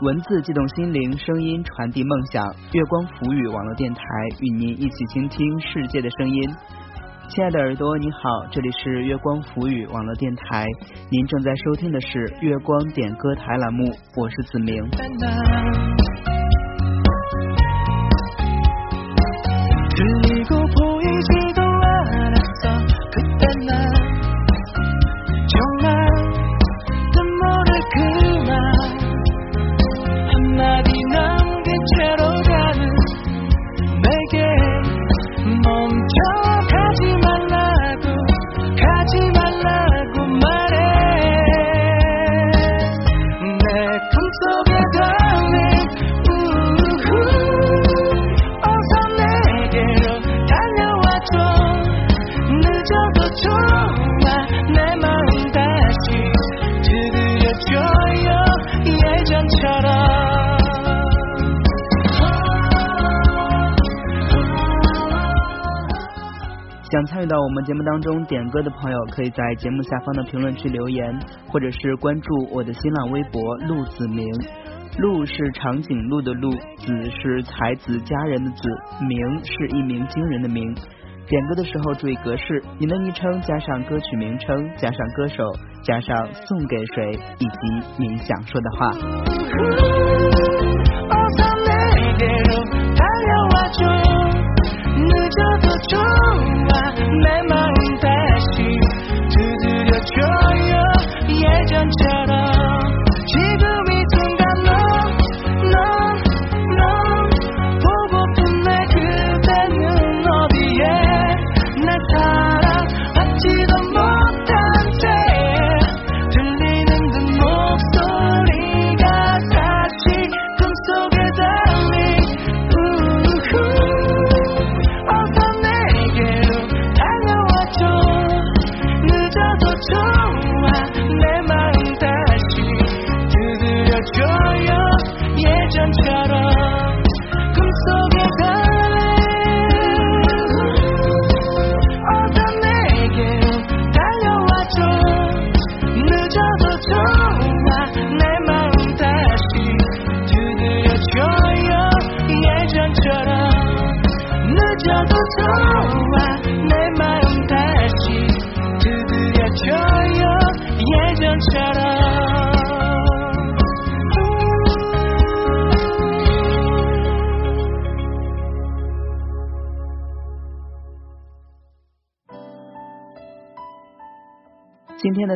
文字激动心灵，声音传递梦想。月光浮语网络电台与您一起倾听世界的声音。亲爱的耳朵，你好，这里是月光浮语网络电台，您正在收听的是月光点歌台栏目，我是子明。到我们节目当中点歌的朋友，可以在节目下方的评论区留言，或者是关注我的新浪微博“陆子明”。陆是长颈鹿的鹿，子是才子佳人的子，明是一鸣惊人的鸣。点歌的时候注意格式，您的昵称加上歌曲名称，加上歌手，加上送给谁，以及您想说的话。memory.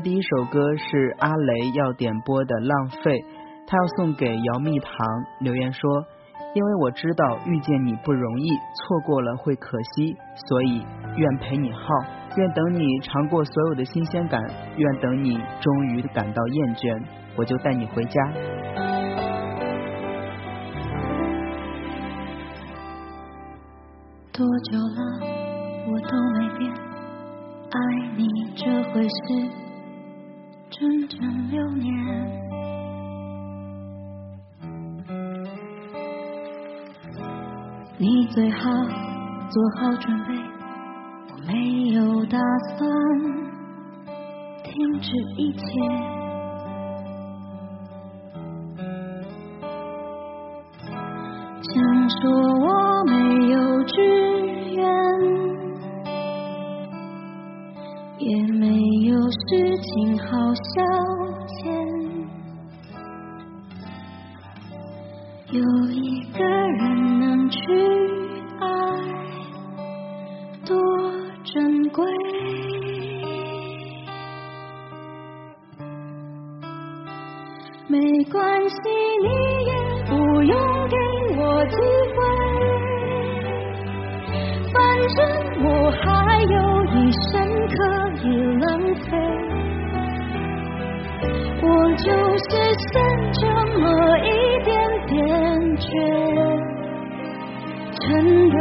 第一首歌是阿雷要点播的《浪费》，他要送给姚蜜糖。留言说：“因为我知道遇见你不容易，错过了会可惜，所以愿陪你耗，愿等你尝过所有的新鲜感，愿等你终于感到厌倦，我就带你回家。”多久了，我都没变。爱你这回事，整整六年。你最好做好准备，我没有打算停止一切。想说一生可。以浪费，我就是剩这么一点点，倔，真的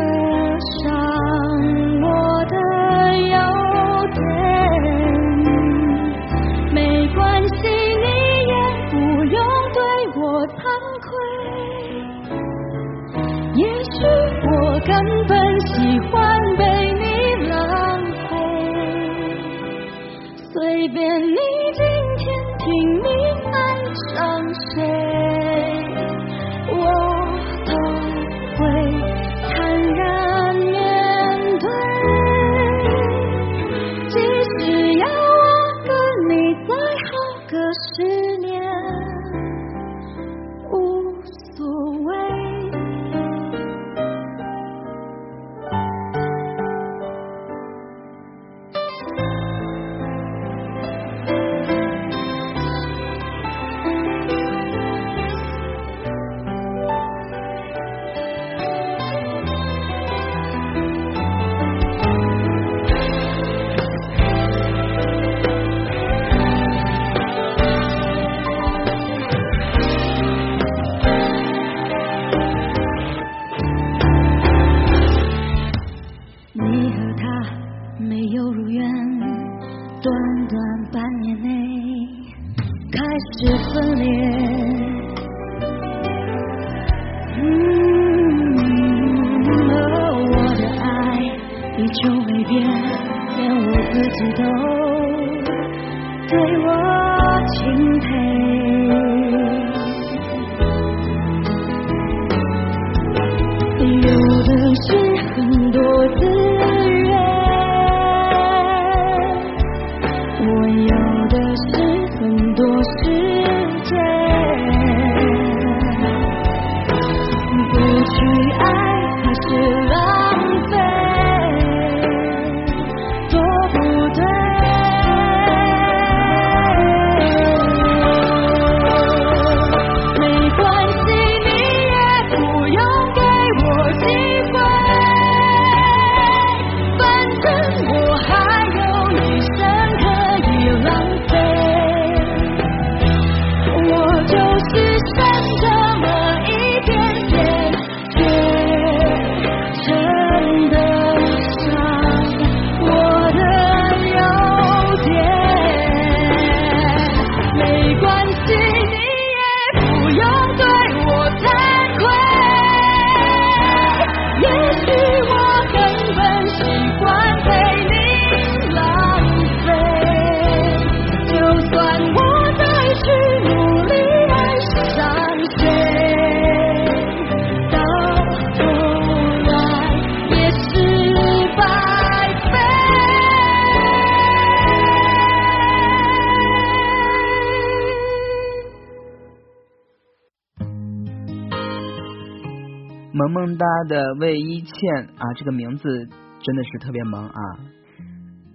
萌萌哒的魏一倩啊，这个名字真的是特别萌啊！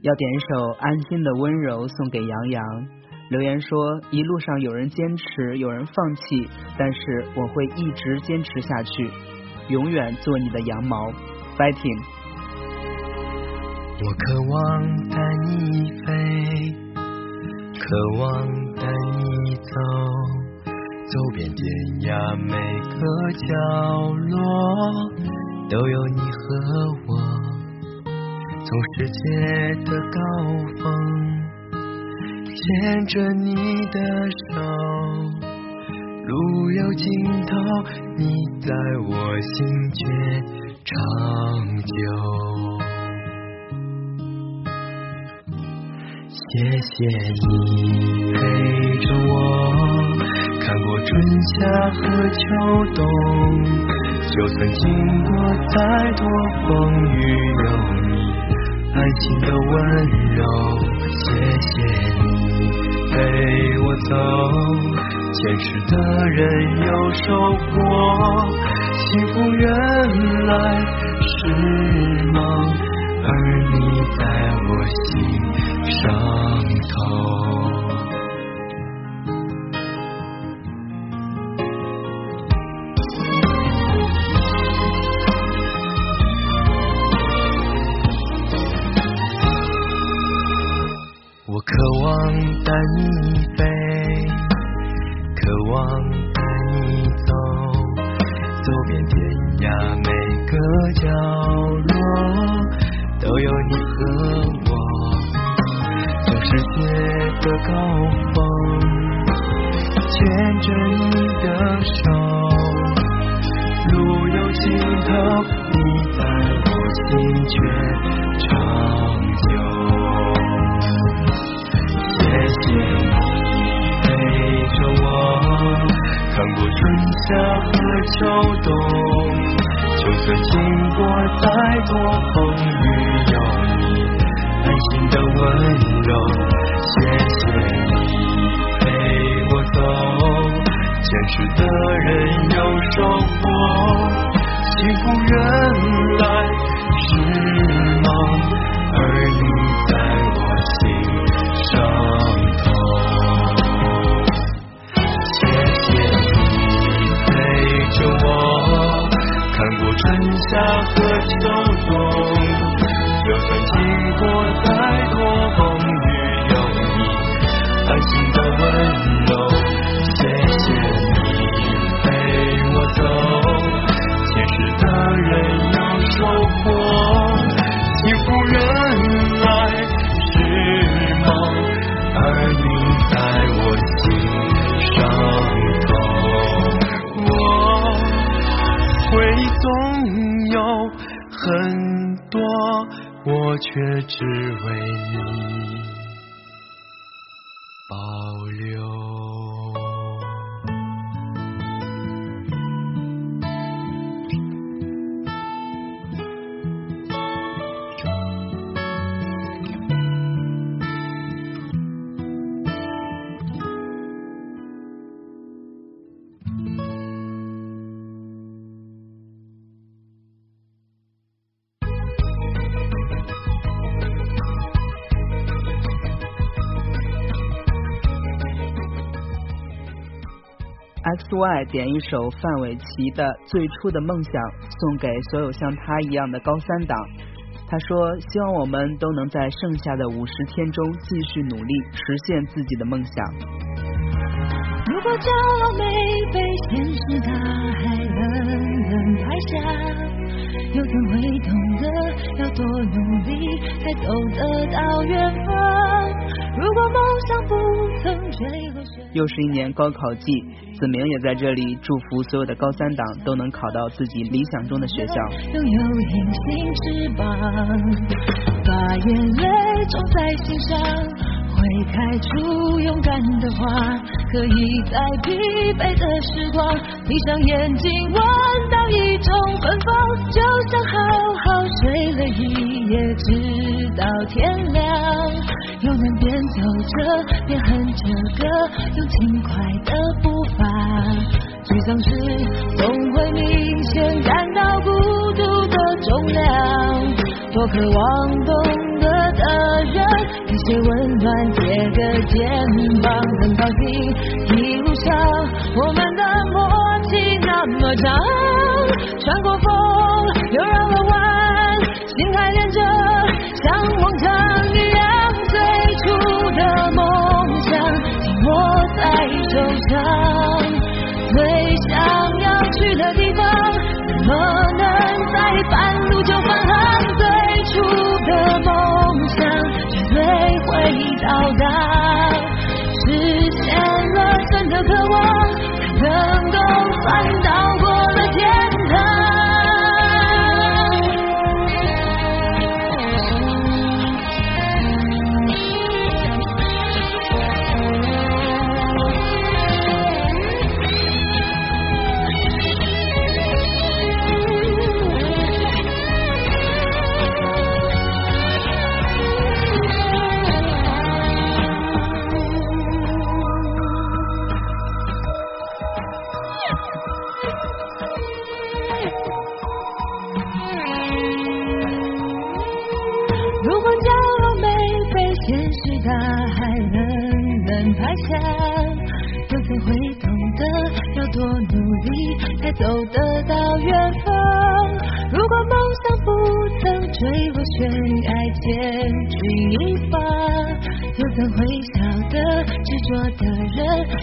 要点一首安心的温柔送给杨洋。留言说，一路上有人坚持，有人放弃，但是我会一直坚持下去，永远做你的羊毛，fighting。我渴望带你飞，渴望带你走。走遍天涯每个角落，都有你和我。从世界的高峰，牵着你的手，路有尽头，你在我心却长久。谢谢你陪着我。看过春夏和秋冬，就算经过再多风雨，有你爱情的温柔。谢谢你陪我走，坚持的人有收获。幸福原来是梦，而你在我心上头。渴望带你飞，渴望带你走，走遍天涯每个角落，都有你和我。从世界的高峰，牵着你的手，路有尽头，你在我心却长久。看过春夏和秋冬，就算经过再多风雨，有你安心的温柔。谢谢你陪我走，坚持的人有收获，幸福原来是梦，而你在我春夏和秋冬，就算经过再多风却只为你。X Y 点一首范玮琪的《最初的梦想》，送给所有像他一样的高三党。他说：“希望我们都能在剩下的五十天中继续努力，实现自己的梦想。”如果骄傲没被现实大海冷冷拍下，又怎会懂得要多努力才走得到远方？如果梦想不曾坠落又是一年高考季，子明也在这里祝福所有的高三党都能考到自己理想中的学校。拥有隐形翅膀，把眼泪种在心上，会开出勇敢的花，可以在疲惫的时光，闭上眼睛闻到一种芬芳，就像好好睡了一夜，直到天亮。又能边走着边哼着歌，用轻快的步伐。沮丧时总会明显感到孤独的重量。多渴望懂得的人，给些温暖，贴个肩膀。很高兴一路上我们的默契那么长，穿过风又绕够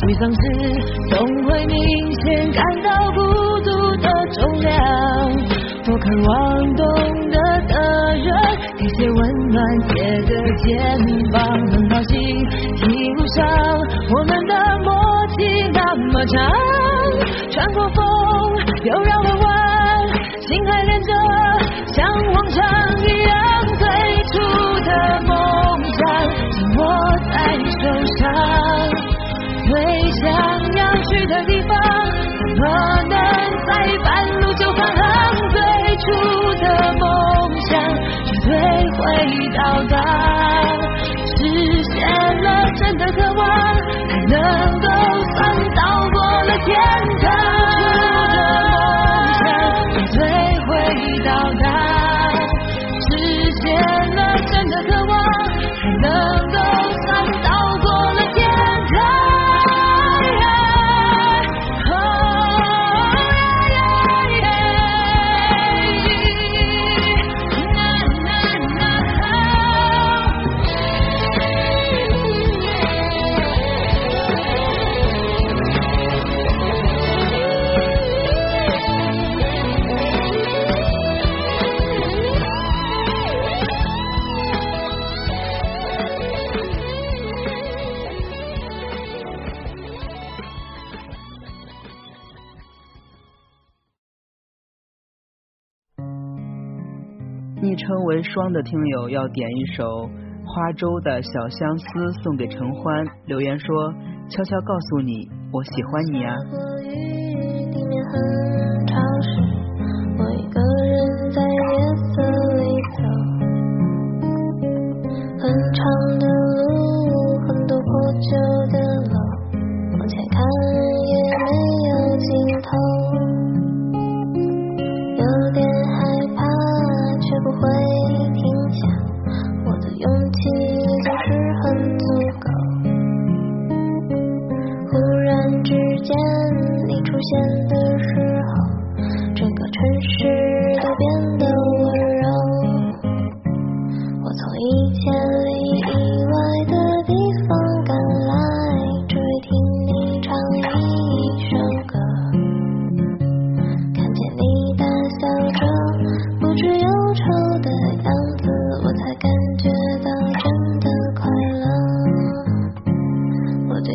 沮丧时总会明显感到孤独的重量，多渴望懂得的人。给些温暖，借个肩膀，昵称为霜的听友要点一首花粥的小相思送给陈欢，留言说：悄悄告诉你，我喜欢你呀。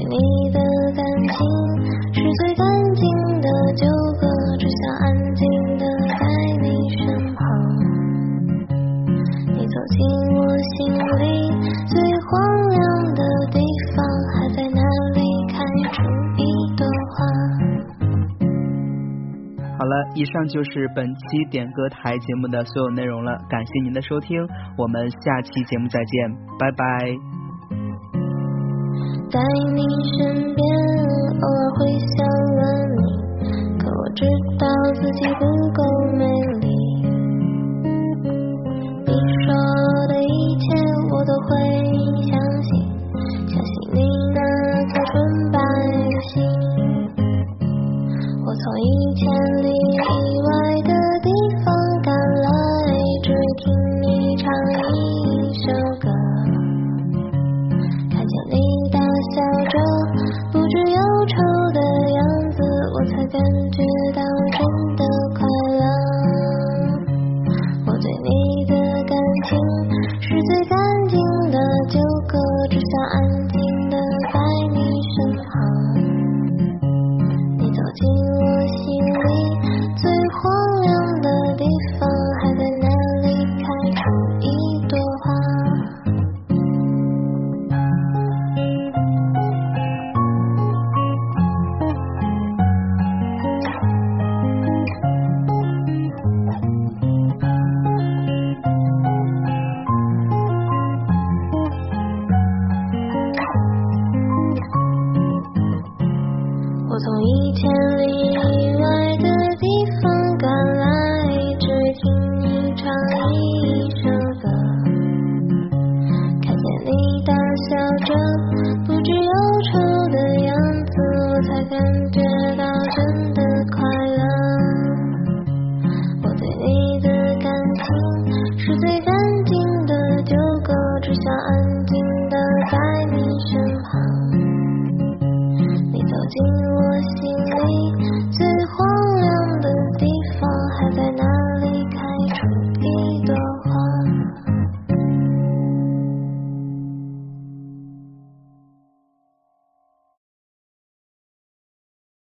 你的感情是最干净的纠葛只想安静的在你身旁你走进我心里最荒凉的地方还在那里开出一朵花。好了以上就是本期点歌台节目的所有内容了感谢您的收听我们下期节目再见拜拜。在你身边，偶尔会想问你，可我知道自己不够美丽。